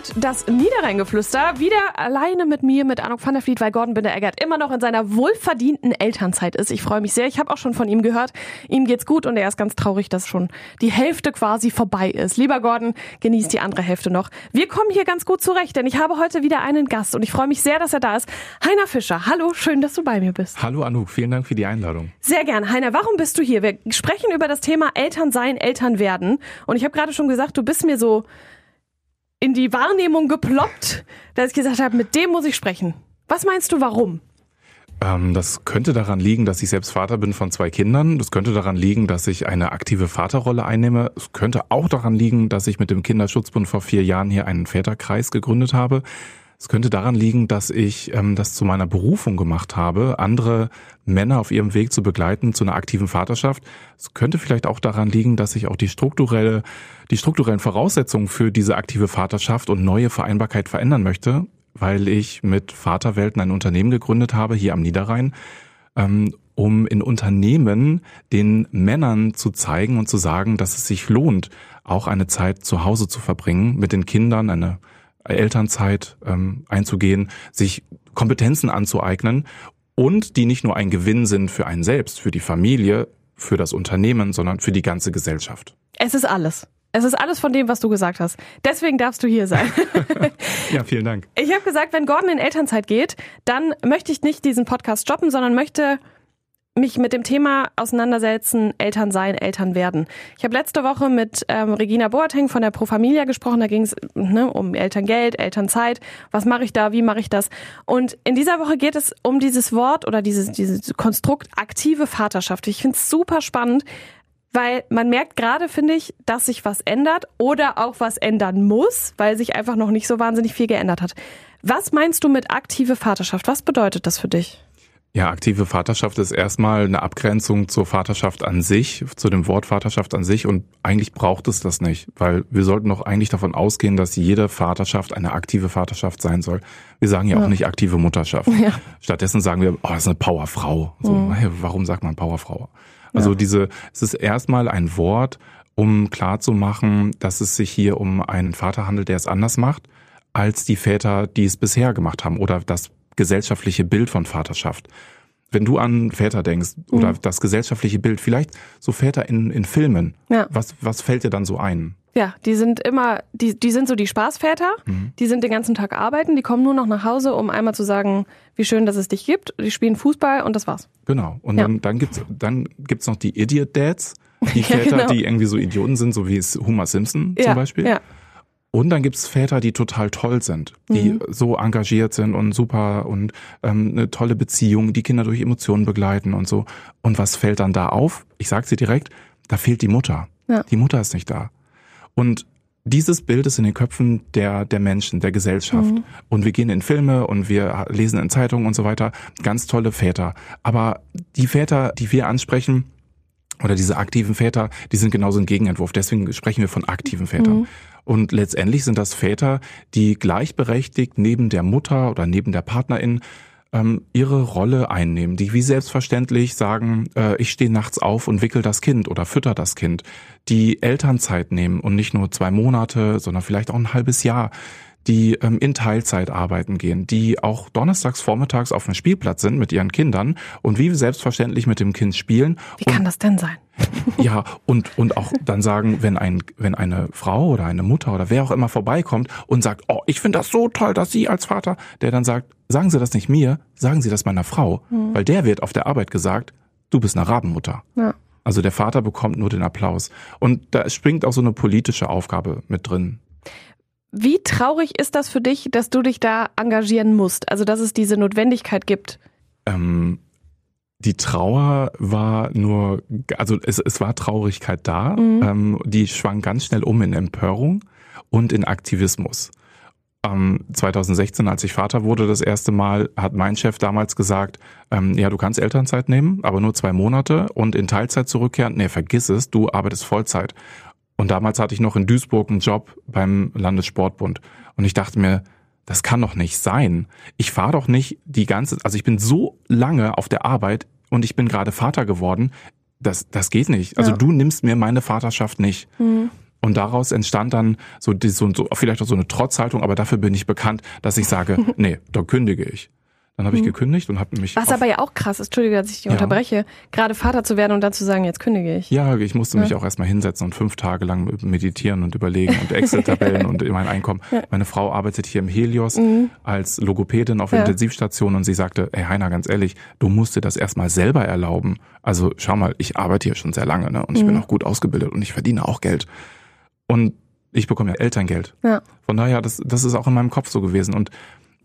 Hört das Niederrheingeflüster wieder alleine mit mir, mit Arno van der Vliet, weil Gordon Binder-Eggert immer noch in seiner wohlverdienten Elternzeit ist. Ich freue mich sehr. Ich habe auch schon von ihm gehört. Ihm geht's gut und er ist ganz traurig, dass schon die Hälfte quasi vorbei ist. Lieber Gordon, genießt die andere Hälfte noch. Wir kommen hier ganz gut zurecht, denn ich habe heute wieder einen Gast und ich freue mich sehr, dass er da ist. Heiner Fischer, hallo, schön, dass du bei mir bist. Hallo Anouk, vielen Dank für die Einladung. Sehr gern. Heiner, warum bist du hier? Wir sprechen über das Thema Eltern sein, Eltern werden. Und ich habe gerade schon gesagt, du bist mir so in die Wahrnehmung geploppt, dass ich gesagt habe, mit dem muss ich sprechen. Was meinst du, warum? Ähm, das könnte daran liegen, dass ich selbst Vater bin von zwei Kindern. Das könnte daran liegen, dass ich eine aktive Vaterrolle einnehme. Es könnte auch daran liegen, dass ich mit dem Kinderschutzbund vor vier Jahren hier einen Väterkreis gegründet habe. Es könnte daran liegen, dass ich ähm, das zu meiner Berufung gemacht habe, andere Männer auf ihrem Weg zu begleiten zu einer aktiven Vaterschaft. Es könnte vielleicht auch daran liegen, dass ich auch die strukturelle, die strukturellen Voraussetzungen für diese aktive Vaterschaft und neue Vereinbarkeit verändern möchte, weil ich mit Vaterwelten ein Unternehmen gegründet habe hier am Niederrhein, ähm, um in Unternehmen den Männern zu zeigen und zu sagen, dass es sich lohnt, auch eine Zeit zu Hause zu verbringen mit den Kindern, eine Elternzeit ähm, einzugehen, sich Kompetenzen anzueignen und die nicht nur ein Gewinn sind für einen selbst, für die Familie, für das Unternehmen, sondern für die ganze Gesellschaft. Es ist alles. Es ist alles von dem, was du gesagt hast. Deswegen darfst du hier sein. ja, vielen Dank. Ich habe gesagt, wenn Gordon in Elternzeit geht, dann möchte ich nicht diesen Podcast stoppen, sondern möchte mich mit dem Thema auseinandersetzen, Eltern sein, Eltern werden. Ich habe letzte Woche mit ähm, Regina Boateng von der Pro Familia gesprochen, da ging es ne, um Elterngeld, Elternzeit, was mache ich da, wie mache ich das? Und in dieser Woche geht es um dieses Wort oder dieses, dieses Konstrukt aktive Vaterschaft. Ich finde es super spannend, weil man merkt gerade, finde ich, dass sich was ändert oder auch was ändern muss, weil sich einfach noch nicht so wahnsinnig viel geändert hat. Was meinst du mit aktive Vaterschaft? Was bedeutet das für dich? Ja, aktive Vaterschaft ist erstmal eine Abgrenzung zur Vaterschaft an sich, zu dem Wort Vaterschaft an sich und eigentlich braucht es das nicht, weil wir sollten doch eigentlich davon ausgehen, dass jede Vaterschaft eine aktive Vaterschaft sein soll. Wir sagen ja, ja. auch nicht aktive Mutterschaft. Ja. Stattdessen sagen wir, oh, das ist eine Powerfrau. So, mhm. hey, warum sagt man Powerfrau? Also ja. diese, es ist erstmal ein Wort, um klarzumachen, dass es sich hier um einen Vater handelt, der es anders macht als die Väter, die es bisher gemacht haben oder das gesellschaftliche Bild von Vaterschaft. Wenn du an Väter denkst oder mhm. das gesellschaftliche Bild, vielleicht so Väter in, in Filmen, ja. was, was fällt dir dann so ein? Ja, die sind immer, die, die sind so die Spaßväter, mhm. die sind den ganzen Tag arbeiten, die kommen nur noch nach Hause, um einmal zu sagen, wie schön, dass es dich gibt. Die spielen Fußball und das war's. Genau. Und ja. dann, dann gibt's dann gibt's noch die Idiot Dads, die Väter, ja, genau. die irgendwie so Idioten sind, so wie es Homer Simpson zum Beispiel. Ja. Und dann gibt's Väter, die total toll sind, die mhm. so engagiert sind und super und ähm, eine tolle Beziehung, die Kinder durch Emotionen begleiten und so. Und was fällt dann da auf? Ich sage sie direkt, da fehlt die Mutter. Ja. Die Mutter ist nicht da. Und dieses Bild ist in den Köpfen der, der Menschen, der Gesellschaft. Mhm. Und wir gehen in Filme und wir lesen in Zeitungen und so weiter. Ganz tolle Väter. Aber die Väter, die wir ansprechen, oder diese aktiven Väter, die sind genauso ein Gegenentwurf. Deswegen sprechen wir von aktiven Vätern. Mhm. Und letztendlich sind das Väter, die gleichberechtigt neben der Mutter oder neben der Partnerin ähm, ihre Rolle einnehmen, die wie selbstverständlich sagen, äh, ich stehe nachts auf und wickel das Kind oder fütter das Kind, die Elternzeit nehmen und nicht nur zwei Monate, sondern vielleicht auch ein halbes Jahr, die ähm, in Teilzeit arbeiten gehen, die auch donnerstags vormittags auf dem Spielplatz sind mit ihren Kindern und wie selbstverständlich mit dem Kind spielen. Wie kann das denn sein? ja, und, und auch dann sagen, wenn ein, wenn eine Frau oder eine Mutter oder wer auch immer vorbeikommt und sagt, oh, ich finde das so toll, dass Sie als Vater, der dann sagt, sagen Sie das nicht mir, sagen Sie das meiner Frau, mhm. weil der wird auf der Arbeit gesagt, du bist eine Rabenmutter. Ja. Also der Vater bekommt nur den Applaus. Und da springt auch so eine politische Aufgabe mit drin. Wie traurig ist das für dich, dass du dich da engagieren musst? Also, dass es diese Notwendigkeit gibt? Ähm, die Trauer war nur, also es, es war Traurigkeit da. Mhm. Ähm, die schwang ganz schnell um in Empörung und in Aktivismus. ähm, 2016, als ich Vater wurde, das erste Mal, hat mein Chef damals gesagt, ähm, ja, du kannst Elternzeit nehmen, aber nur zwei Monate und in Teilzeit zurückkehren. Nee, vergiss es, du arbeitest Vollzeit. Und damals hatte ich noch in Duisburg einen Job beim Landessportbund. Und ich dachte mir, das kann doch nicht sein. Ich fahre doch nicht die ganze, also ich bin so lange auf der Arbeit und ich bin gerade Vater geworden. Das, das geht nicht. Also ja. du nimmst mir meine Vaterschaft nicht. Mhm. Und daraus entstand dann so, die, so, so vielleicht auch so eine Trotzhaltung, aber dafür bin ich bekannt, dass ich sage, nee, da kündige ich. Dann habe ich hm. gekündigt und habe mich. Was aber ja auch krass ist, Entschuldige, dass ich dich ja. unterbreche, gerade Vater zu werden und dann zu sagen, jetzt kündige ich. Ja, ich musste ja. mich auch erstmal hinsetzen und fünf Tage lang meditieren und überlegen und Excel-Tabellen und mein Einkommen. Ja. Meine Frau arbeitet hier im Helios mhm. als Logopädin auf Intensivstation und sie sagte, ey Heiner, ganz ehrlich, du musst dir das erstmal selber erlauben. Also schau mal, ich arbeite hier schon sehr lange ne? und ich mhm. bin auch gut ausgebildet und ich verdiene auch Geld. Und ich bekomme ja Elterngeld. Ja. Von daher, das, das ist auch in meinem Kopf so gewesen. Und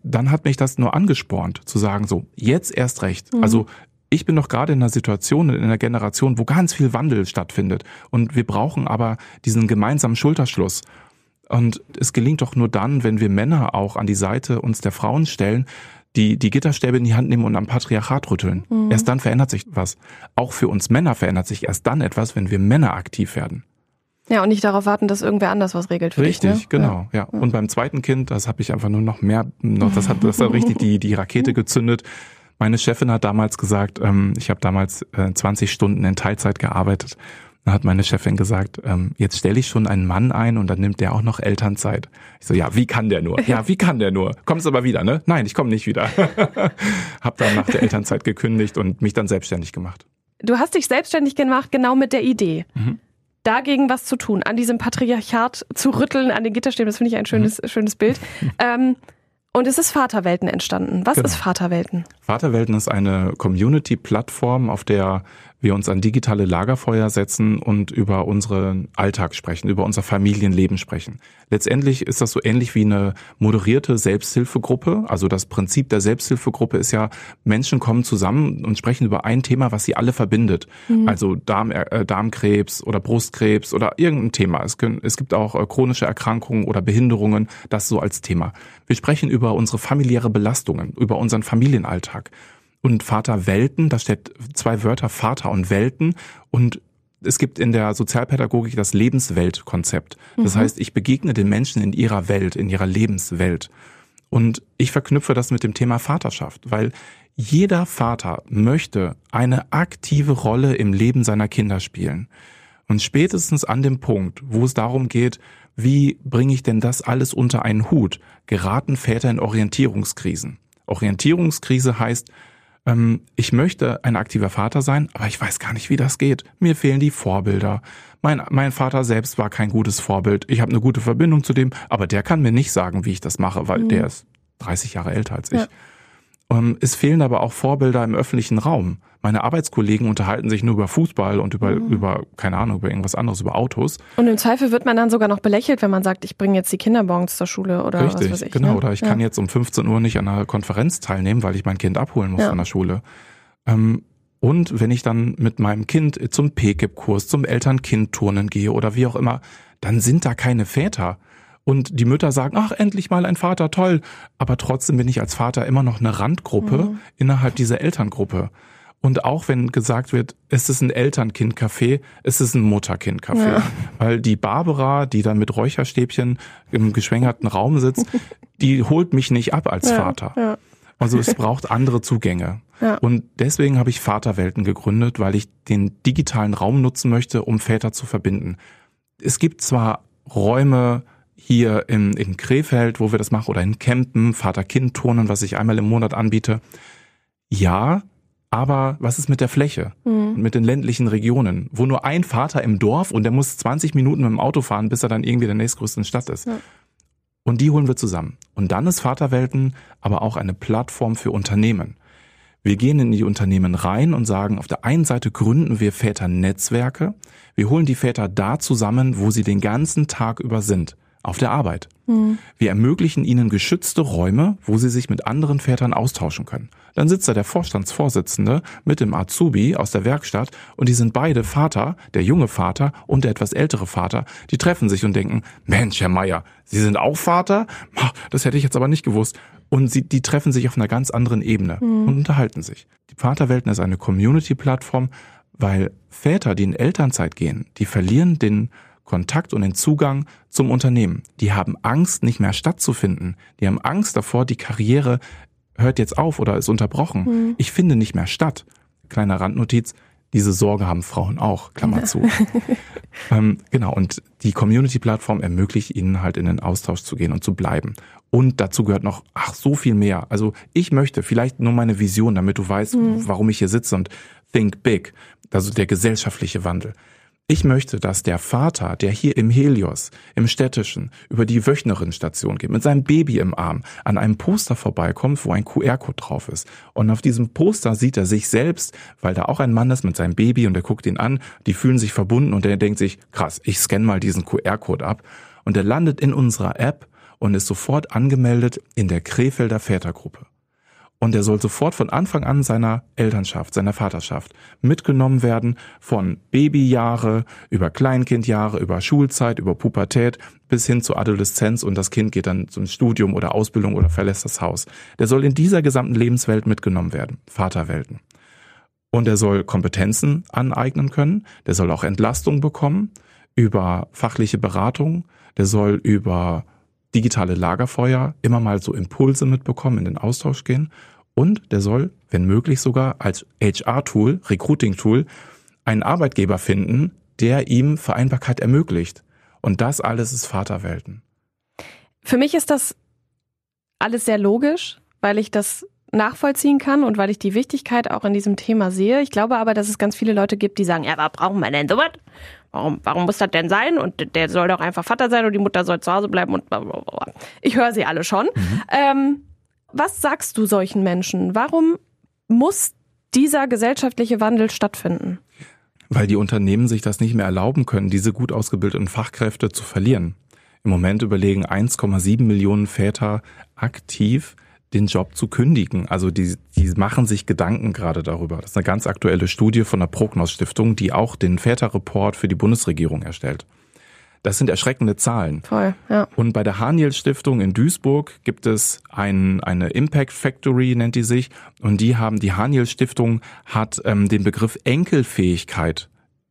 dann hat mich das nur angespornt, zu sagen, so, jetzt erst recht. Mhm. Also ich bin doch gerade in einer Situation, in einer Generation, wo ganz viel Wandel stattfindet. Und wir brauchen aber diesen gemeinsamen Schulterschluss. Und es gelingt doch nur dann, wenn wir Männer auch an die Seite uns der Frauen stellen, die die Gitterstäbe in die Hand nehmen und am Patriarchat rütteln. Mhm. Erst dann verändert sich was. Auch für uns Männer verändert sich erst dann etwas, wenn wir Männer aktiv werden. Ja, und nicht darauf warten, dass irgendwer anders was regelt für richtig, dich. Ne? genau, ja. ja. Und beim zweiten Kind, das habe ich einfach nur noch mehr, noch, das hat das hat richtig die, die Rakete gezündet. Meine Chefin hat damals gesagt, ähm, ich habe damals äh, 20 Stunden in Teilzeit gearbeitet. Dann hat meine Chefin gesagt, ähm, jetzt stelle ich schon einen Mann ein und dann nimmt der auch noch Elternzeit. Ich so, ja, wie kann der nur? Ja, wie kann der nur? Kommst aber wieder, ne? Nein, ich komme nicht wieder. hab dann nach der Elternzeit gekündigt und mich dann selbstständig gemacht. Du hast dich selbstständig gemacht, genau mit der Idee. Mhm dagegen was zu tun, an diesem Patriarchat zu rütteln, an den Gitterstäben. Das finde ich ein schönes, mhm. schönes Bild. Ähm, und es ist Vaterwelten entstanden. Was genau. ist Vaterwelten? Vaterwelten ist eine Community-Plattform, auf der wir uns an digitale Lagerfeuer setzen und über unseren Alltag sprechen, über unser Familienleben sprechen. Letztendlich ist das so ähnlich wie eine moderierte Selbsthilfegruppe. Also das Prinzip der Selbsthilfegruppe ist ja, Menschen kommen zusammen und sprechen über ein Thema, was sie alle verbindet. Mhm. Also Darm, äh, Darmkrebs oder Brustkrebs oder irgendein Thema. Es, können, es gibt auch äh, chronische Erkrankungen oder Behinderungen, das so als Thema. Wir sprechen über unsere familiäre Belastungen, über unseren Familienalltag und Vater Welten. Da steht zwei Wörter Vater und Welten und es gibt in der Sozialpädagogik das Lebensweltkonzept. Das mhm. heißt, ich begegne den Menschen in ihrer Welt, in ihrer Lebenswelt. Und ich verknüpfe das mit dem Thema Vaterschaft, weil jeder Vater möchte eine aktive Rolle im Leben seiner Kinder spielen. Und spätestens an dem Punkt, wo es darum geht, wie bringe ich denn das alles unter einen Hut, geraten Väter in Orientierungskrisen. Orientierungskrise heißt, ähm, ich möchte ein aktiver Vater sein, aber ich weiß gar nicht, wie das geht. Mir fehlen die Vorbilder. Mein, mein Vater selbst war kein gutes Vorbild. Ich habe eine gute Verbindung zu dem, aber der kann mir nicht sagen, wie ich das mache, weil mhm. der ist 30 Jahre älter als ich. Ja. Ähm, es fehlen aber auch Vorbilder im öffentlichen Raum. Meine Arbeitskollegen unterhalten sich nur über Fußball und über, mhm. über, keine Ahnung, über irgendwas anderes, über Autos. Und im Zweifel wird man dann sogar noch belächelt, wenn man sagt, ich bringe jetzt die Kinderbons zur Schule oder Richtig, was weiß ich. Genau, ne? oder ich ja. kann jetzt um 15 Uhr nicht an einer Konferenz teilnehmen, weil ich mein Kind abholen muss ja. von der Schule. Ähm, und wenn ich dann mit meinem Kind zum PKIP-Kurs, zum Eltern-Kind-Turnen gehe oder wie auch immer, dann sind da keine Väter und die Mütter sagen, ach, endlich mal ein Vater, toll. Aber trotzdem bin ich als Vater immer noch eine Randgruppe mhm. innerhalb dieser Elterngruppe. Und auch wenn gesagt wird, es ist ein Elternkind-Café, es ist ein Mutter-Kind-Café. Ja. Weil die Barbara, die dann mit Räucherstäbchen im geschwängerten Raum sitzt, die holt mich nicht ab als ja, Vater. Ja. Also es braucht andere Zugänge. Und deswegen habe ich Vaterwelten gegründet, weil ich den digitalen Raum nutzen möchte, um Väter zu verbinden. Es gibt zwar Räume, hier in, in Krefeld, wo wir das machen, oder in Kempen, Vater-Kind-Turnen, was ich einmal im Monat anbiete. Ja, aber was ist mit der Fläche? Mhm. Mit den ländlichen Regionen, wo nur ein Vater im Dorf und der muss 20 Minuten mit dem Auto fahren, bis er dann irgendwie in der nächstgrößten Stadt ist. Ja. Und die holen wir zusammen. Und dann ist Vaterwelten aber auch eine Plattform für Unternehmen. Wir gehen in die Unternehmen rein und sagen, auf der einen Seite gründen wir Väternetzwerke. Wir holen die Väter da zusammen, wo sie den ganzen Tag über sind auf der Arbeit. Mhm. Wir ermöglichen ihnen geschützte Räume, wo sie sich mit anderen Vätern austauschen können. Dann sitzt da der Vorstandsvorsitzende mit dem Azubi aus der Werkstatt und die sind beide Vater, der junge Vater und der etwas ältere Vater. Die treffen sich und denken, Mensch, Herr Meier, Sie sind auch Vater? Das hätte ich jetzt aber nicht gewusst. Und sie, die treffen sich auf einer ganz anderen Ebene mhm. und unterhalten sich. Die Vaterwelten ist eine Community-Plattform, weil Väter, die in Elternzeit gehen, die verlieren den Kontakt und den Zugang zum Unternehmen. Die haben Angst, nicht mehr stattzufinden. Die haben Angst davor, die Karriere hört jetzt auf oder ist unterbrochen. Mhm. Ich finde nicht mehr statt. Kleiner Randnotiz, diese Sorge haben Frauen auch, Klammer zu. ähm, genau, und die Community-Plattform ermöglicht ihnen halt in den Austausch zu gehen und zu bleiben. Und dazu gehört noch, ach, so viel mehr. Also ich möchte vielleicht nur meine Vision, damit du weißt, mhm. warum ich hier sitze und think big. Also der gesellschaftliche Wandel. Ich möchte, dass der Vater, der hier im Helios, im Städtischen, über die Wöchnerinstation geht, mit seinem Baby im Arm, an einem Poster vorbeikommt, wo ein QR-Code drauf ist. Und auf diesem Poster sieht er sich selbst, weil da auch ein Mann ist mit seinem Baby und er guckt ihn an, die fühlen sich verbunden und er denkt sich, krass, ich scanne mal diesen QR-Code ab. Und er landet in unserer App und ist sofort angemeldet in der Krefelder Vätergruppe. Und er soll sofort von Anfang an seiner Elternschaft, seiner Vaterschaft mitgenommen werden von Babyjahre über Kleinkindjahre, über Schulzeit, über Pubertät bis hin zur Adoleszenz und das Kind geht dann zum Studium oder Ausbildung oder verlässt das Haus. Der soll in dieser gesamten Lebenswelt mitgenommen werden. Vaterwelten. Und er soll Kompetenzen aneignen können. Der soll auch Entlastung bekommen über fachliche Beratung. Der soll über digitale Lagerfeuer immer mal so Impulse mitbekommen, in den Austausch gehen. Und der soll, wenn möglich sogar als HR-Tool, Recruiting-Tool, einen Arbeitgeber finden, der ihm Vereinbarkeit ermöglicht. Und das alles ist Vaterwelten. Für mich ist das alles sehr logisch, weil ich das nachvollziehen kann und weil ich die Wichtigkeit auch in diesem Thema sehe. Ich glaube aber, dass es ganz viele Leute gibt, die sagen, ja, aber brauchen wir denn sowas? Warum, warum muss das denn sein? Und der soll doch einfach Vater sein und die Mutter soll zu Hause bleiben und blablabla. ich höre sie alle schon. Mhm. Ähm, was sagst du solchen Menschen? Warum muss dieser gesellschaftliche Wandel stattfinden? Weil die Unternehmen sich das nicht mehr erlauben können, diese gut ausgebildeten Fachkräfte zu verlieren. Im Moment überlegen 1,7 Millionen Väter aktiv, den Job zu kündigen. Also die, die machen sich Gedanken gerade darüber. Das ist eine ganz aktuelle Studie von der Prognos Stiftung, die auch den Väterreport für die Bundesregierung erstellt. Das sind erschreckende Zahlen. Voll, ja. Und bei der Haniel Stiftung in Duisburg gibt es ein, eine Impact Factory, nennt die sich. Und die haben, die Haniel Stiftung hat ähm, den Begriff Enkelfähigkeit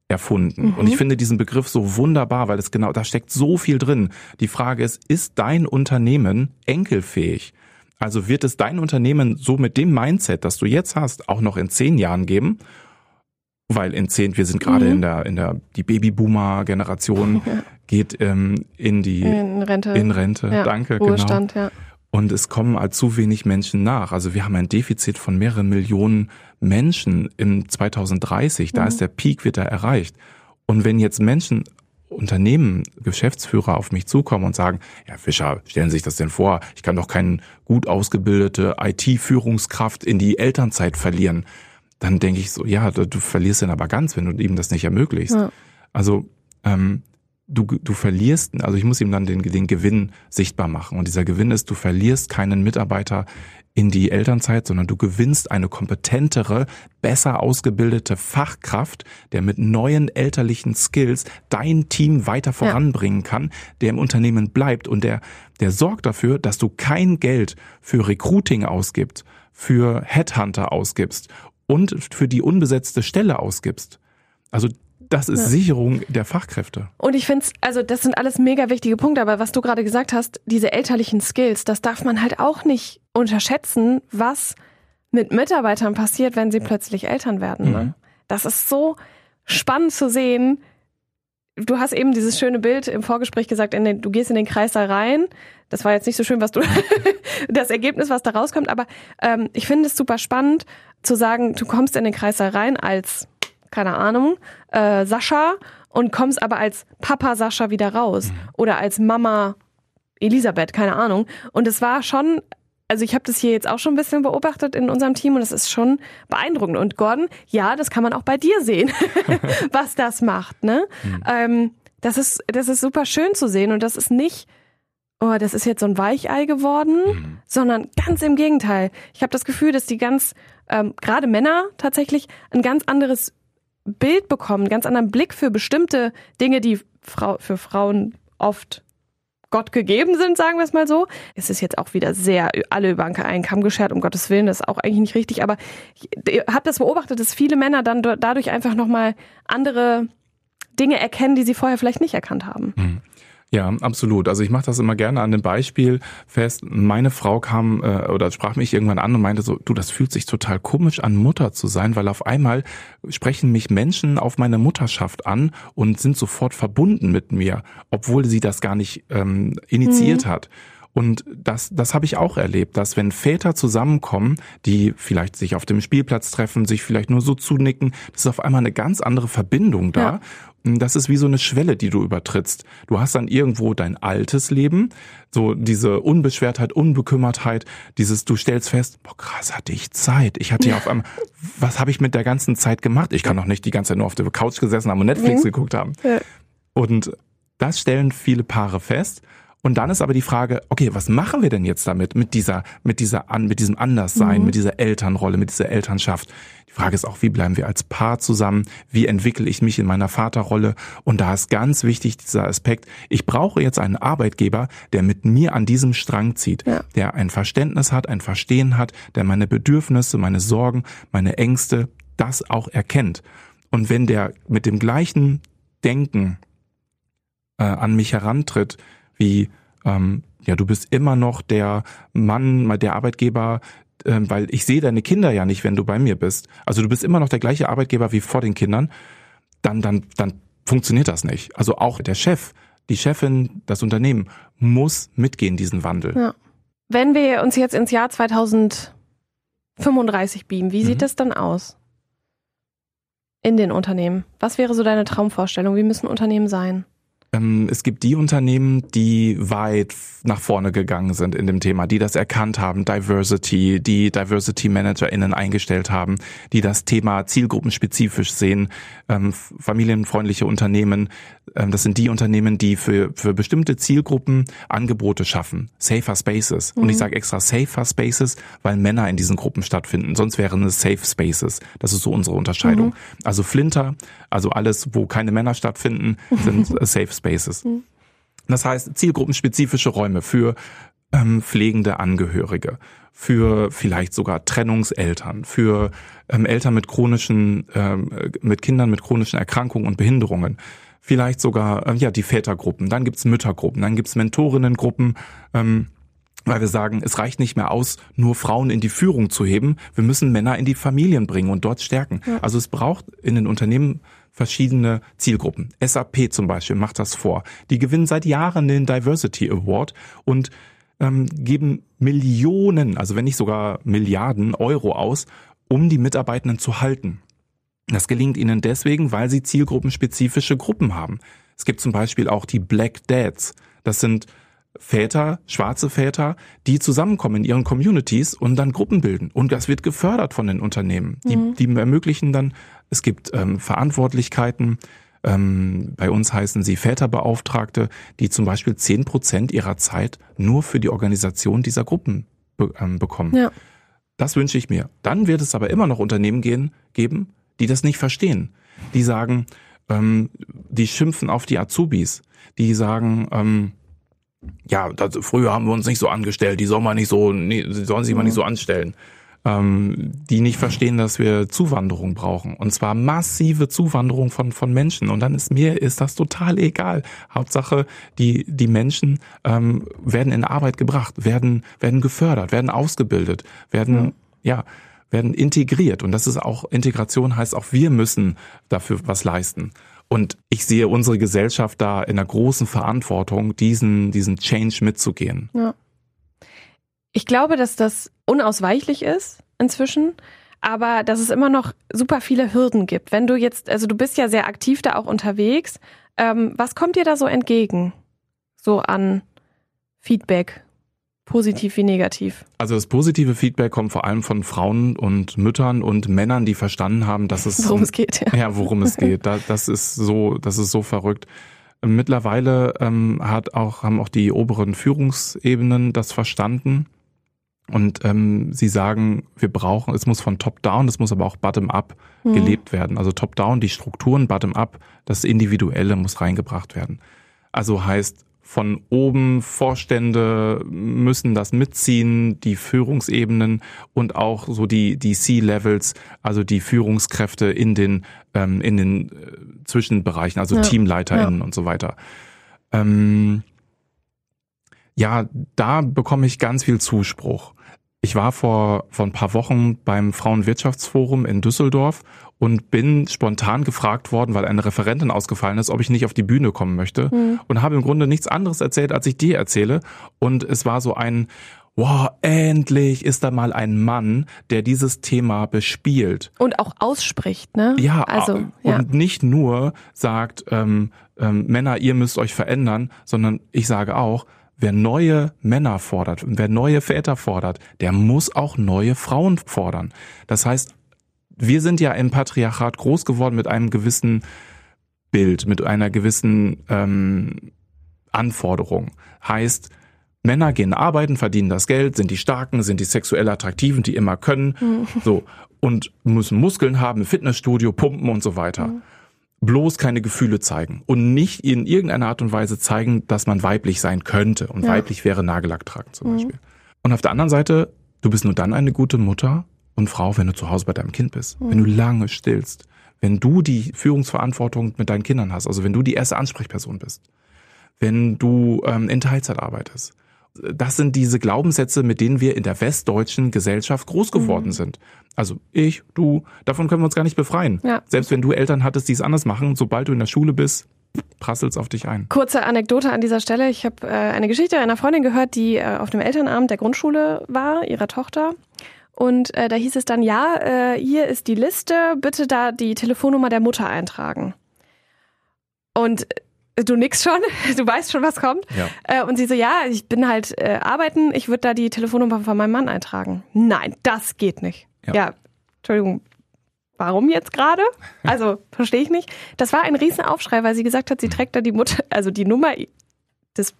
erfunden. Mhm. Und ich finde diesen Begriff so wunderbar, weil es genau, da steckt so viel drin. Die Frage ist, ist dein Unternehmen enkelfähig? Also wird es dein Unternehmen so mit dem Mindset, das du jetzt hast, auch noch in zehn Jahren geben? Weil in zehn, wir sind gerade mhm. in der, in der, die Babyboomer-Generation ja. geht ähm, in die in Rente. In Rente, ja. danke. Ruhestand, genau. Ja. Und es kommen halt zu wenig Menschen nach. Also wir haben ein Defizit von mehreren Millionen Menschen im 2030. Da mhm. ist der Peak, wird da erreicht. Und wenn jetzt Menschen Unternehmen, Geschäftsführer auf mich zukommen und sagen, ja Fischer, stellen Sie sich das denn vor, ich kann doch keine gut ausgebildete IT-Führungskraft in die Elternzeit verlieren. Dann denke ich so, ja, du verlierst den aber ganz, wenn du ihm das nicht ermöglicht. Ja. Also ähm, du, du verlierst, also ich muss ihm dann den, den Gewinn sichtbar machen. Und dieser Gewinn ist, du verlierst keinen Mitarbeiter in die Elternzeit, sondern du gewinnst eine kompetentere, besser ausgebildete Fachkraft, der mit neuen elterlichen Skills dein Team weiter voranbringen ja. kann, der im Unternehmen bleibt und der, der sorgt dafür, dass du kein Geld für Recruiting ausgibst, für Headhunter ausgibst und für die unbesetzte Stelle ausgibst. Also das ist ja. Sicherung der Fachkräfte. Und ich finde also das sind alles mega wichtige Punkte, aber was du gerade gesagt hast, diese elterlichen Skills, das darf man halt auch nicht unterschätzen, was mit Mitarbeitern passiert, wenn sie plötzlich Eltern werden. Ne? Mhm. Das ist so spannend zu sehen. Du hast eben dieses schöne Bild im Vorgespräch gesagt, den, du gehst in den Kreis da rein. Das war jetzt nicht so schön, was du das Ergebnis, was da rauskommt, aber ähm, ich finde es super spannend zu sagen, du kommst in den Kreis da rein als keine Ahnung, äh, Sascha und kommst aber als Papa Sascha wieder raus mhm. oder als Mama Elisabeth, keine Ahnung. Und es war schon, also ich habe das hier jetzt auch schon ein bisschen beobachtet in unserem Team und es ist schon beeindruckend. Und Gordon, ja, das kann man auch bei dir sehen, was das macht. Ne? Mhm. Ähm, das ist, das ist super schön zu sehen und das ist nicht oh, das ist jetzt so ein Weichei geworden, mhm. sondern ganz im Gegenteil. Ich habe das Gefühl, dass die ganz, ähm, gerade Männer tatsächlich, ein ganz anderes Bild bekommen, ganz anderen Blick für bestimmte Dinge, die Frau, für Frauen oft Gott gegeben sind, sagen wir es mal so. Es ist jetzt auch wieder sehr alle über einen Kamm geschert, um Gottes Willen, das ist auch eigentlich nicht richtig, aber ich habe das beobachtet, dass viele Männer dann dadurch einfach nochmal andere Dinge erkennen, die sie vorher vielleicht nicht erkannt haben. Mhm. Ja, absolut. Also ich mache das immer gerne an dem Beispiel fest. Meine Frau kam äh, oder sprach mich irgendwann an und meinte so, du, das fühlt sich total komisch an, Mutter zu sein, weil auf einmal sprechen mich Menschen auf meine Mutterschaft an und sind sofort verbunden mit mir, obwohl sie das gar nicht ähm, initiiert mhm. hat. Und das, das habe ich auch erlebt, dass wenn Väter zusammenkommen, die vielleicht sich auf dem Spielplatz treffen, sich vielleicht nur so zunicken, das ist auf einmal eine ganz andere Verbindung da. Ja. Das ist wie so eine Schwelle, die du übertrittst. Du hast dann irgendwo dein altes Leben, so diese Unbeschwertheit, Unbekümmertheit, dieses, du stellst fest, boah, krass, hatte ich Zeit. Ich hatte ja auf einmal, was habe ich mit der ganzen Zeit gemacht? Ich kann doch nicht die ganze Zeit nur auf der Couch gesessen haben und Netflix mhm. geguckt haben. Ja. Und das stellen viele Paare fest. Und dann ist aber die Frage, okay, was machen wir denn jetzt damit, mit dieser, mit dieser, mit diesem Anderssein, mhm. mit dieser Elternrolle, mit dieser Elternschaft? Die Frage ist auch, wie bleiben wir als Paar zusammen? Wie entwickle ich mich in meiner Vaterrolle? Und da ist ganz wichtig dieser Aspekt, ich brauche jetzt einen Arbeitgeber, der mit mir an diesem Strang zieht, ja. der ein Verständnis hat, ein Verstehen hat, der meine Bedürfnisse, meine Sorgen, meine Ängste, das auch erkennt. Und wenn der mit dem gleichen Denken äh, an mich herantritt, wie ähm, ja, du bist immer noch der Mann, der Arbeitgeber, äh, weil ich sehe deine Kinder ja nicht, wenn du bei mir bist. Also du bist immer noch der gleiche Arbeitgeber wie vor den Kindern. Dann, dann, dann funktioniert das nicht. Also auch der Chef, die Chefin, das Unternehmen muss mitgehen diesen Wandel. Ja. Wenn wir uns jetzt ins Jahr 2035 beamen, wie sieht mhm. das dann aus? In den Unternehmen. Was wäre so deine Traumvorstellung? Wie müssen Unternehmen sein? Ähm, es gibt die Unternehmen, die weit nach vorne gegangen sind in dem Thema, die das erkannt haben, Diversity, die Diversity ManagerInnen eingestellt haben, die das Thema zielgruppenspezifisch sehen, ähm, familienfreundliche Unternehmen. Ähm, das sind die Unternehmen, die für, für bestimmte Zielgruppen Angebote schaffen. Safer Spaces. Mhm. Und ich mhm. sage extra Safer Spaces, weil Männer in diesen Gruppen stattfinden. Sonst wären es Safe Spaces. Das ist so unsere Unterscheidung. Mhm. Also Flinter, also alles, wo keine Männer stattfinden, sind Safe Spaces. Mhm. Das heißt, zielgruppenspezifische Räume für ähm, pflegende Angehörige, für vielleicht sogar Trennungseltern, für ähm, Eltern mit chronischen, ähm, mit Kindern mit chronischen Erkrankungen und Behinderungen, vielleicht sogar äh, ja die Vätergruppen, dann gibt's Müttergruppen, dann gibt's Mentorinnengruppen, ähm, weil wir sagen, es reicht nicht mehr aus, nur Frauen in die Führung zu heben, wir müssen Männer in die Familien bringen und dort stärken. Ja. Also es braucht in den Unternehmen verschiedene Zielgruppen. SAP zum Beispiel macht das vor. Die gewinnen seit Jahren den Diversity Award und ähm, geben Millionen, also wenn nicht sogar Milliarden Euro aus, um die Mitarbeitenden zu halten. Das gelingt ihnen deswegen, weil sie zielgruppenspezifische Gruppen haben. Es gibt zum Beispiel auch die Black Dads. Das sind Väter, schwarze Väter, die zusammenkommen in ihren Communities und dann Gruppen bilden. Und das wird gefördert von den Unternehmen. Die, mhm. die ermöglichen dann es gibt ähm, Verantwortlichkeiten. Ähm, bei uns heißen sie Väterbeauftragte, die zum Beispiel zehn Prozent ihrer Zeit nur für die Organisation dieser Gruppen be ähm, bekommen. Ja. Das wünsche ich mir. Dann wird es aber immer noch Unternehmen gehen, geben, die das nicht verstehen. Die sagen, ähm, die schimpfen auf die Azubis. Die sagen, ähm, ja, das, früher haben wir uns nicht so angestellt, die sollen, mal nicht so, nee, sollen sich mal nicht so anstellen ähm, die nicht verstehen, dass wir Zuwanderung brauchen. Und zwar massive Zuwanderung von, von Menschen. Und dann ist mir ist das total egal. Hauptsache, die, die Menschen ähm, werden in Arbeit gebracht, werden, werden gefördert, werden ausgebildet, werden, ja. ja werden integriert. Und das ist auch, Integration heißt auch, wir müssen dafür was leisten. Und ich sehe unsere Gesellschaft da in einer großen Verantwortung, diesen, diesen Change mitzugehen. Ja. Ich glaube, dass das unausweichlich ist inzwischen, aber dass es immer noch super viele Hürden gibt. Wenn du jetzt, also du bist ja sehr aktiv da auch unterwegs, ähm, was kommt dir da so entgegen? So an Feedback, positiv wie negativ? Also das positive Feedback kommt vor allem von Frauen und Müttern und Männern, die verstanden haben, dass es worum es geht. Ja, ja worum es geht. Das ist so, das ist so verrückt Mittlerweile ähm, hat auch, haben auch die oberen Führungsebenen das verstanden. Und ähm, sie sagen, wir brauchen, es muss von Top-Down, es muss aber auch Bottom-up mhm. gelebt werden. Also Top-Down, die Strukturen, Bottom-up, das Individuelle muss reingebracht werden. Also heißt, von oben Vorstände müssen das mitziehen, die Führungsebenen und auch so die die C-Levels, also die Führungskräfte in den ähm, in den äh, Zwischenbereichen, also ja. TeamleiterInnen ja. und so weiter. Ähm, ja, da bekomme ich ganz viel Zuspruch. Ich war vor, vor ein paar Wochen beim Frauenwirtschaftsforum in Düsseldorf und bin spontan gefragt worden, weil eine Referentin ausgefallen ist, ob ich nicht auf die Bühne kommen möchte mhm. und habe im Grunde nichts anderes erzählt, als ich dir erzähle. Und es war so ein, wow, endlich ist da mal ein Mann, der dieses Thema bespielt. Und auch ausspricht, ne? Ja, also, und ja. nicht nur sagt, ähm, ähm, Männer, ihr müsst euch verändern, sondern ich sage auch, wer neue Männer fordert, wer neue Väter fordert, der muss auch neue Frauen fordern. Das heißt, wir sind ja im Patriarchat groß geworden mit einem gewissen Bild, mit einer gewissen ähm, Anforderung. Heißt, Männer gehen arbeiten, verdienen das Geld, sind die Starken, sind die sexuell Attraktiven, die immer können, mhm. so und müssen Muskeln haben, Fitnessstudio, Pumpen und so weiter. Mhm. Bloß keine Gefühle zeigen und nicht in irgendeiner Art und Weise zeigen, dass man weiblich sein könnte und ja. weiblich wäre Nagellack tragen zum mhm. Beispiel. Und auf der anderen Seite, du bist nur dann eine gute Mutter, und Frau, wenn du zu Hause bei deinem Kind bist, mhm. wenn du lange stillst, wenn du die Führungsverantwortung mit deinen Kindern hast, also wenn du die erste Ansprechperson bist, wenn du ähm, in Teilzeit arbeitest. Das sind diese Glaubenssätze, mit denen wir in der westdeutschen Gesellschaft groß geworden mhm. sind. Also ich, du, davon können wir uns gar nicht befreien. Ja. Selbst wenn du Eltern hattest, die es anders machen, sobald du in der Schule bist, prasselt's auf dich ein. Kurze Anekdote an dieser Stelle. Ich habe äh, eine Geschichte einer Freundin gehört, die äh, auf dem Elternabend der Grundschule war, ihrer Tochter. Und äh, da hieß es dann, ja, äh, hier ist die Liste, bitte da die Telefonnummer der Mutter eintragen. Und du nix schon, du weißt schon, was kommt. Ja. Äh, und sie so, ja, ich bin halt äh, arbeiten, ich würde da die Telefonnummer von meinem Mann eintragen. Nein, das geht nicht. Ja, ja Entschuldigung, warum jetzt gerade? Also, verstehe ich nicht. Das war ein Riesenaufschrei, weil sie gesagt hat, sie trägt da die Mutter, also die Nummer des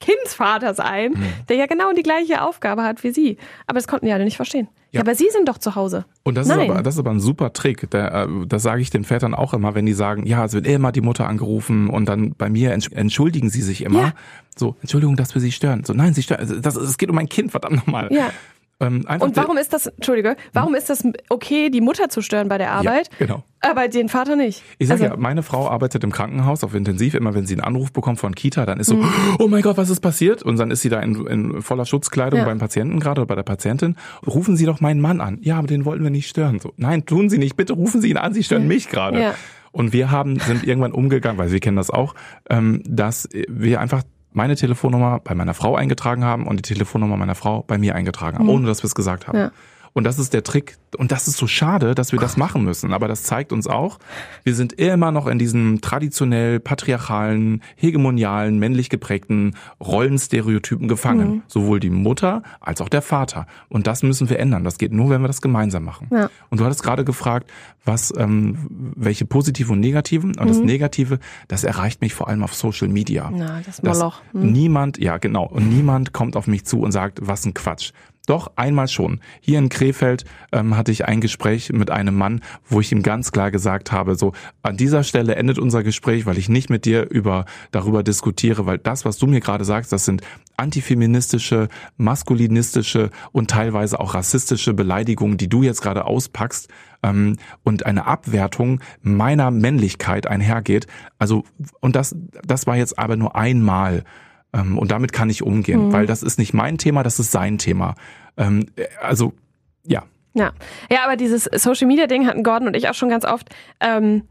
Kindsvaters ein, mhm. der ja genau die gleiche Aufgabe hat wie sie. Aber das konnten die alle nicht verstehen. Ja. aber sie sind doch zu Hause. Und das, Nein. Ist, aber, das ist aber ein super Trick. Der, äh, das sage ich den Vätern auch immer, wenn die sagen, ja, es wird immer die Mutter angerufen und dann bei mir entschuldigen sie sich immer. Ja. So, Entschuldigung, dass wir sie stören. So, nein, sie stören. Das, es geht um mein Kind, verdammt nochmal. Ja. Ähm, und warum ist das, Entschuldige, warum hm? ist das okay, die Mutter zu stören bei der Arbeit? Ja, genau. Aber den Vater nicht. Ich sage also, ja, meine Frau arbeitet im Krankenhaus auf Intensiv. Immer wenn sie einen Anruf bekommt von Kita, dann ist so, mhm. oh mein Gott, was ist passiert? Und dann ist sie da in, in voller Schutzkleidung ja. beim Patienten gerade oder bei der Patientin. Rufen Sie doch meinen Mann an. Ja, aber den wollten wir nicht stören. So, nein, tun Sie nicht. Bitte rufen Sie ihn an. Sie stören ja. mich gerade. Ja. Und wir haben, sind irgendwann umgegangen, weil Sie kennen das auch, ähm, dass wir einfach meine Telefonnummer bei meiner Frau eingetragen haben und die Telefonnummer meiner Frau bei mir eingetragen haben, mhm. ohne dass wir es gesagt haben. Ja. Und das ist der Trick. Und das ist so schade, dass wir das machen müssen. Aber das zeigt uns auch, wir sind immer noch in diesem traditionell patriarchalen, hegemonialen, männlich geprägten Rollenstereotypen gefangen. Mhm. Sowohl die Mutter als auch der Vater. Und das müssen wir ändern. Das geht nur, wenn wir das gemeinsam machen. Ja. Und du hattest gerade gefragt, was, ähm, welche positive und negativen. Und mhm. das Negative, das erreicht mich vor allem auf Social Media. Na, das Moloch. Mhm. Niemand, ja genau, und niemand kommt auf mich zu und sagt, was ein Quatsch. Doch, einmal schon. Hier in Krefeld ähm, hatte ich ein Gespräch mit einem Mann, wo ich ihm ganz klar gesagt habe, so an dieser Stelle endet unser Gespräch, weil ich nicht mit dir über darüber diskutiere, weil das, was du mir gerade sagst, das sind antifeministische, maskulinistische und teilweise auch rassistische Beleidigungen, die du jetzt gerade auspackst ähm, und eine Abwertung meiner Männlichkeit einhergeht. Also und das, das war jetzt aber nur einmal. Ähm, und damit kann ich umgehen, mhm. weil das ist nicht mein Thema, das ist sein Thema. Ähm, also, ja. Ja. Ja, aber dieses Social Media Ding hatten Gordon und ich auch schon ganz oft. Ähm,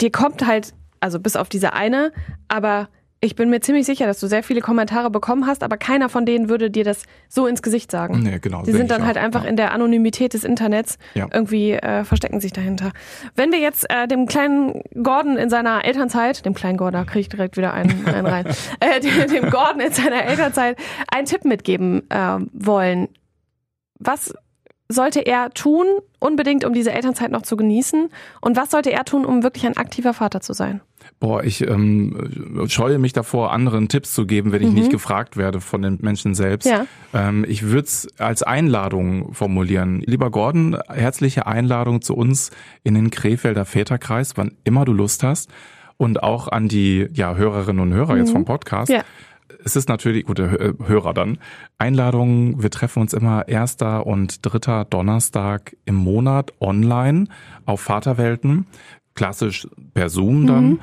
dir kommt halt, also bis auf diese eine, aber ich bin mir ziemlich sicher, dass du sehr viele Kommentare bekommen hast, aber keiner von denen würde dir das so ins Gesicht sagen. Nee, genau. Die sind dann halt einfach ja. in der Anonymität des Internets ja. irgendwie äh, verstecken sich dahinter. Wenn wir jetzt äh, dem kleinen Gordon in seiner Elternzeit, dem kleinen Gordon, kriege ich direkt wieder einen, einen rein, äh, dem, dem Gordon in seiner Elternzeit einen Tipp mitgeben äh, wollen, was sollte er tun, unbedingt, um diese Elternzeit noch zu genießen? Und was sollte er tun, um wirklich ein aktiver Vater zu sein? Boah, ich ähm, scheue mich davor, anderen Tipps zu geben, wenn ich mhm. nicht gefragt werde von den Menschen selbst. Ja. Ähm, ich würde es als Einladung formulieren. Lieber Gordon, herzliche Einladung zu uns in den Krefelder Väterkreis, wann immer du Lust hast. Und auch an die ja, Hörerinnen und Hörer mhm. jetzt vom Podcast. Ja es ist natürlich, gute Hörer dann, Einladungen, wir treffen uns immer erster und dritter Donnerstag im Monat online auf Vaterwelten, klassisch per Zoom dann. Mhm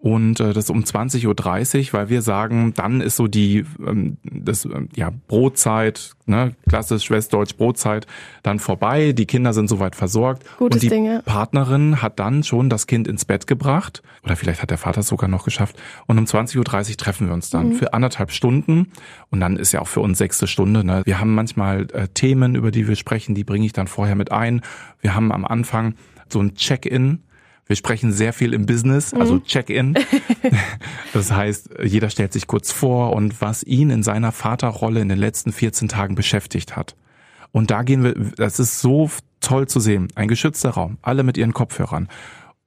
und äh, das um 20.30 Uhr, weil wir sagen, dann ist so die ähm, das ähm, ja Brotzeit, ne, klassisch westdeutsch Brotzeit, dann vorbei, die Kinder sind soweit versorgt Gutes und die Ding, ja. Partnerin hat dann schon das Kind ins Bett gebracht oder vielleicht hat der Vater es sogar noch geschafft und um 20.30 Uhr treffen wir uns dann mhm. für anderthalb Stunden und dann ist ja auch für uns sechste Stunde. Ne? Wir haben manchmal äh, Themen, über die wir sprechen, die bringe ich dann vorher mit ein. Wir haben am Anfang so ein Check-in, wir sprechen sehr viel im Business, also mhm. Check-in. Das heißt, jeder stellt sich kurz vor und was ihn in seiner Vaterrolle in den letzten 14 Tagen beschäftigt hat. Und da gehen wir, das ist so toll zu sehen. Ein geschützter Raum, alle mit ihren Kopfhörern.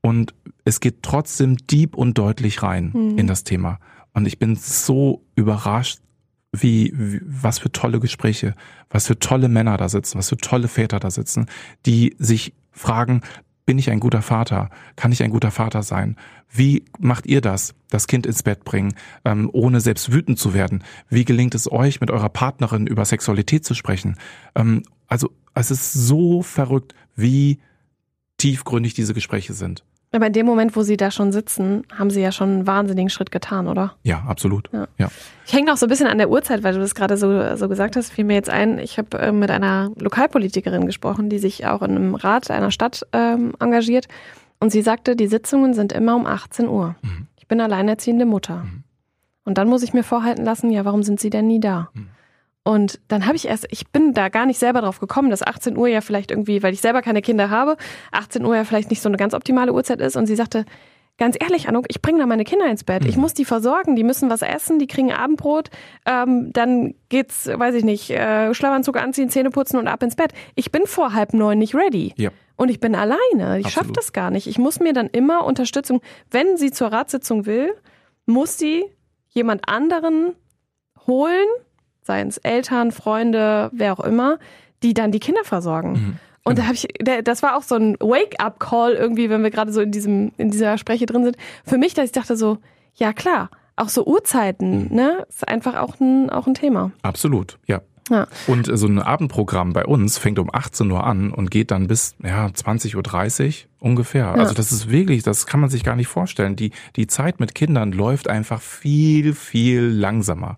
Und es geht trotzdem deep und deutlich rein mhm. in das Thema. Und ich bin so überrascht, wie, wie, was für tolle Gespräche, was für tolle Männer da sitzen, was für tolle Väter da sitzen, die sich fragen, bin ich ein guter Vater? Kann ich ein guter Vater sein? Wie macht ihr das, das Kind ins Bett bringen, ähm, ohne selbst wütend zu werden? Wie gelingt es euch, mit eurer Partnerin über Sexualität zu sprechen? Ähm, also es ist so verrückt, wie tiefgründig diese Gespräche sind. Aber in dem Moment, wo Sie da schon sitzen, haben Sie ja schon einen wahnsinnigen Schritt getan, oder? Ja, absolut. Ja. ja. Ich hänge noch so ein bisschen an der Uhrzeit, weil du das gerade so, so gesagt hast, fiel mir jetzt ein, ich habe äh, mit einer Lokalpolitikerin gesprochen, die sich auch in einem Rat einer Stadt ähm, engagiert. Und sie sagte, die Sitzungen sind immer um 18 Uhr. Mhm. Ich bin alleinerziehende Mutter. Mhm. Und dann muss ich mir vorhalten lassen, ja, warum sind Sie denn nie da? Mhm. Und dann habe ich erst, ich bin da gar nicht selber drauf gekommen, dass 18 Uhr ja vielleicht irgendwie, weil ich selber keine Kinder habe, 18 Uhr ja vielleicht nicht so eine ganz optimale Uhrzeit ist. Und sie sagte, ganz ehrlich, Anuk, ich bringe da meine Kinder ins Bett. Ich mhm. muss die versorgen, die müssen was essen, die kriegen Abendbrot. Ähm, dann geht's, weiß ich nicht, äh, Schlafanzug anziehen, Zähne putzen und ab ins Bett. Ich bin vor halb neun nicht ready. Ja. Und ich bin alleine. Ich schaffe das gar nicht. Ich muss mir dann immer Unterstützung, wenn sie zur Ratssitzung will, muss sie jemand anderen holen, seien es Eltern, Freunde, wer auch immer, die dann die Kinder versorgen. Mhm. Und da genau. habe ich, das war auch so ein Wake-up-Call irgendwie, wenn wir gerade so in diesem, in dieser Spreche drin sind. Für mich, dass ich dachte so, ja klar, auch so Uhrzeiten, mhm. ne, ist einfach auch ein, auch ein Thema. Absolut, ja. ja. Und so ein Abendprogramm bei uns fängt um 18 Uhr an und geht dann bis ja 20.30 Uhr ungefähr. Ja. Also das ist wirklich, das kann man sich gar nicht vorstellen. Die, die Zeit mit Kindern läuft einfach viel, viel langsamer.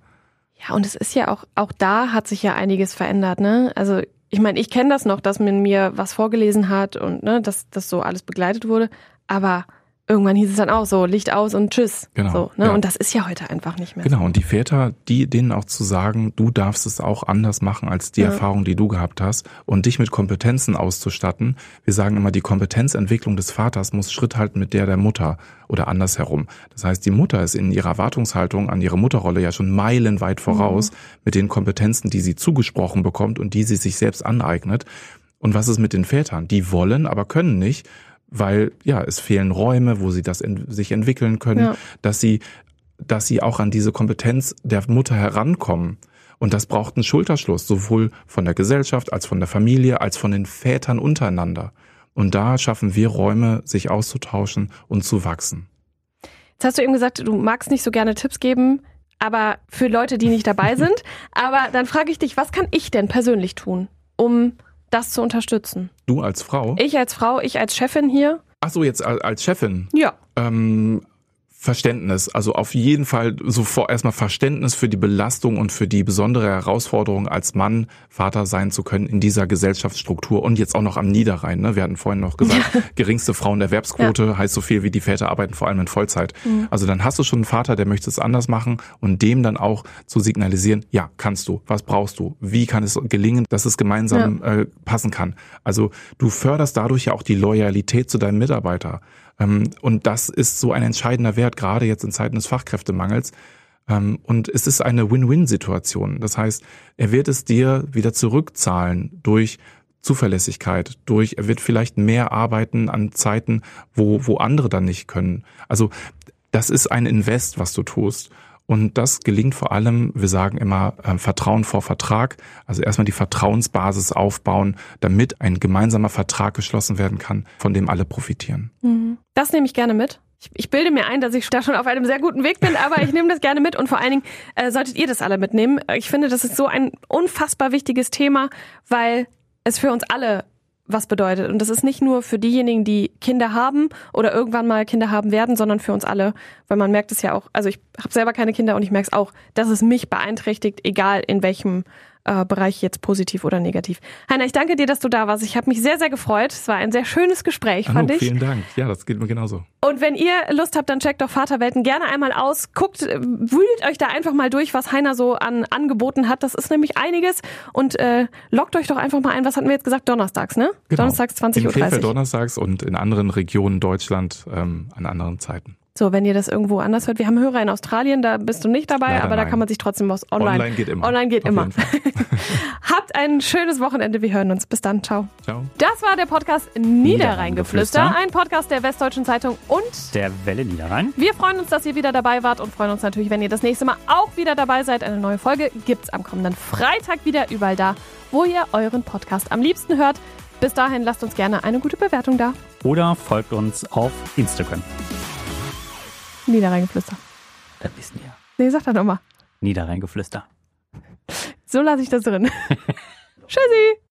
Ja, und es ist ja auch, auch da hat sich ja einiges verändert, ne? Also ich meine, ich kenne das noch, dass man mir was vorgelesen hat und ne, dass das so alles begleitet wurde, aber irgendwann hieß es dann auch so, Licht aus und tschüss. Genau. So, ne? Ja. Und das ist ja heute einfach nicht mehr. Genau, so. und die Väter, die denen auch zu sagen, du darfst es auch anders machen als die ja. Erfahrung, die du gehabt hast und dich mit Kompetenzen auszustatten. Wir sagen immer, die Kompetenzentwicklung des Vaters muss Schritt halten mit der der Mutter oder andersherum. Das heißt, die Mutter ist in ihrer Erwartungshaltung an ihre Mutterrolle ja schon meilenweit voraus mhm. mit den Kompetenzen, die sie zugesprochen bekommt und die sie sich selbst aneignet. Und was ist mit den Vätern? Die wollen, aber können nicht weil ja, es fehlen Räume, wo sie das in, sich entwickeln können, ja. dass sie dass sie auch an diese Kompetenz der Mutter herankommen. Und das braucht einen Schulterschluss, sowohl von der Gesellschaft als von der Familie, als von den Vätern untereinander. Und da schaffen wir Räume, sich auszutauschen und zu wachsen. Jetzt hast du eben gesagt, du magst nicht so gerne Tipps geben, aber für Leute, die nicht dabei sind. aber dann frage ich dich, was kann ich denn persönlich tun, um das zu unterstützen. Du als Frau? Ich als Frau, ich als Chefin hier. Ach so, jetzt als Chefin? Ja. Ähm, Verständnis, also auf jeden Fall sofort erstmal Verständnis für die Belastung und für die besondere Herausforderung als Mann Vater sein zu können in dieser Gesellschaftsstruktur und jetzt auch noch am Niederrhein. Ne? Wir hatten vorhin noch gesagt, ja. geringste Frauenerwerbsquote ja. heißt so viel wie die Väter arbeiten vor allem in Vollzeit. Mhm. Also dann hast du schon einen Vater, der möchte es anders machen und dem dann auch zu signalisieren, ja, kannst du, was brauchst du, wie kann es gelingen, dass es gemeinsam ja. äh, passen kann. Also du förderst dadurch ja auch die Loyalität zu deinem Mitarbeiter. Ähm, und das ist so ein entscheidender Wert, gerade jetzt in Zeiten des Fachkräftemangels. Ähm, und es ist eine Win-Win-Situation. Das heißt, er wird es dir wieder zurückzahlen durch Zuverlässigkeit, durch, er wird vielleicht mehr arbeiten an Zeiten, wo, wo andere dann nicht können. Also das ist ein Invest, was du tust. Und das gelingt vor allem, wir sagen immer, äh, Vertrauen vor Vertrag. Also erstmal die Vertrauensbasis aufbauen, damit ein gemeinsamer Vertrag geschlossen werden kann, von dem alle profitieren. Mhm. Das nehme ich gerne mit. Ich, ich, bilde mir ein, dass ich da schon auf einem sehr guten Weg bin, aber ich nehme das gerne mit und vor allen Dingen äh, solltet ihr das alle mitnehmen. Ich finde, das ist so ein unfassbar wichtiges Thema, weil es für uns alle was bedeutet. Und das ist nicht nur für diejenigen, die Kinder haben oder irgendwann mal Kinder haben werden, sondern für uns alle, weil man merkt es ja auch, also ich habe selber keine Kinder und ich merke es auch, dass es mich beeinträchtigt, egal in welchem äh, Bereich jetzt positiv oder negativ. Heiner, ich danke dir, dass du da warst. Ich habe mich sehr, sehr gefreut. Es war ein sehr schönes Gespräch, fand oh, ich. Vielen Dank. Ja, das geht mir genauso. Und wenn ihr Lust habt, dann checkt doch Vaterwelten gerne einmal aus. Guckt, äh, wühlt euch da einfach mal durch, was Heiner so an Angeboten hat. Das ist nämlich einiges. Und äh, lockt euch doch einfach mal ein. Was hatten wir jetzt gesagt? Donnerstags, ne? Genau. Donnerstags 20.30 Uhr. Donnerstags und in anderen Regionen Deutschland ähm, an anderen Zeiten. So, wenn ihr das irgendwo anders hört. Wir haben Hörer in Australien, da bist du nicht dabei, Leider aber nein. da kann man sich trotzdem was online. Online geht immer. Online geht Auf immer. Habt ein schönes Wochenende. Wir hören uns. Bis dann. Ciao. Ciao. Das war der Podcast Niederrheingeflüster, ein Podcast der Westdeutschen Zeitung und Der Welle Niederrhein. wir freuen uns, dass ihr wieder dabei wart und freuen uns natürlich, wenn ihr das nächste Mal auch wieder dabei seid. Eine neue Folge gibt's am kommenden Freitag wieder überall da, wo ihr euren Podcast am liebsten hört. Bis dahin lasst uns gerne eine gute Bewertung da. Oder folgt uns auf Instagram. Niederrheingeflüster. Das wissen wir. Nee, sag das nochmal. Niederrheingeflüster. So lasse ich das drin. Tschüssi.